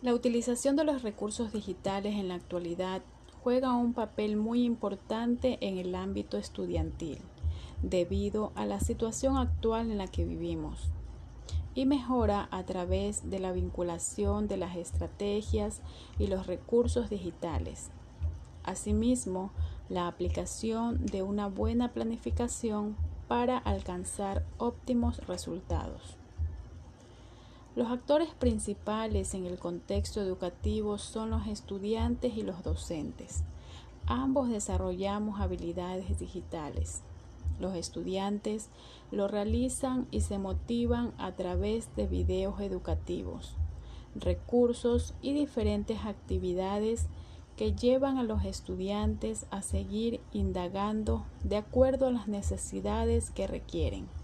La utilización de los recursos digitales en la actualidad juega un papel muy importante en el ámbito estudiantil, debido a la situación actual en la que vivimos, y mejora a través de la vinculación de las estrategias y los recursos digitales. Asimismo, la aplicación de una buena planificación para alcanzar óptimos resultados. Los actores principales en el contexto educativo son los estudiantes y los docentes. Ambos desarrollamos habilidades digitales. Los estudiantes lo realizan y se motivan a través de videos educativos, recursos y diferentes actividades que llevan a los estudiantes a seguir indagando de acuerdo a las necesidades que requieren.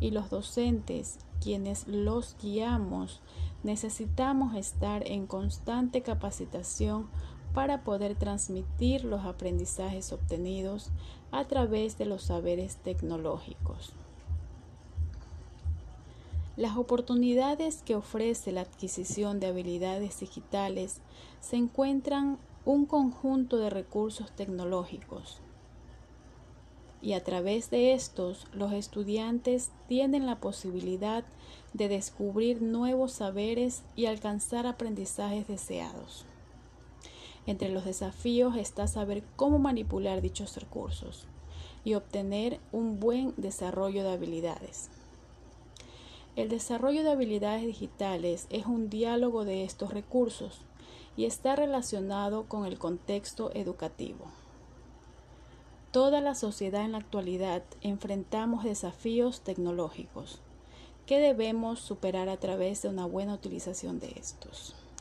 Y los docentes quienes los guiamos, necesitamos estar en constante capacitación para poder transmitir los aprendizajes obtenidos a través de los saberes tecnológicos. Las oportunidades que ofrece la adquisición de habilidades digitales se encuentran un conjunto de recursos tecnológicos y a través de estos los estudiantes tienen la posibilidad de descubrir nuevos saberes y alcanzar aprendizajes deseados. Entre los desafíos está saber cómo manipular dichos recursos y obtener un buen desarrollo de habilidades. El desarrollo de habilidades digitales es un diálogo de estos recursos y está relacionado con el contexto educativo. Toda la sociedad en la actualidad enfrentamos desafíos tecnológicos que debemos superar a través de una buena utilización de estos.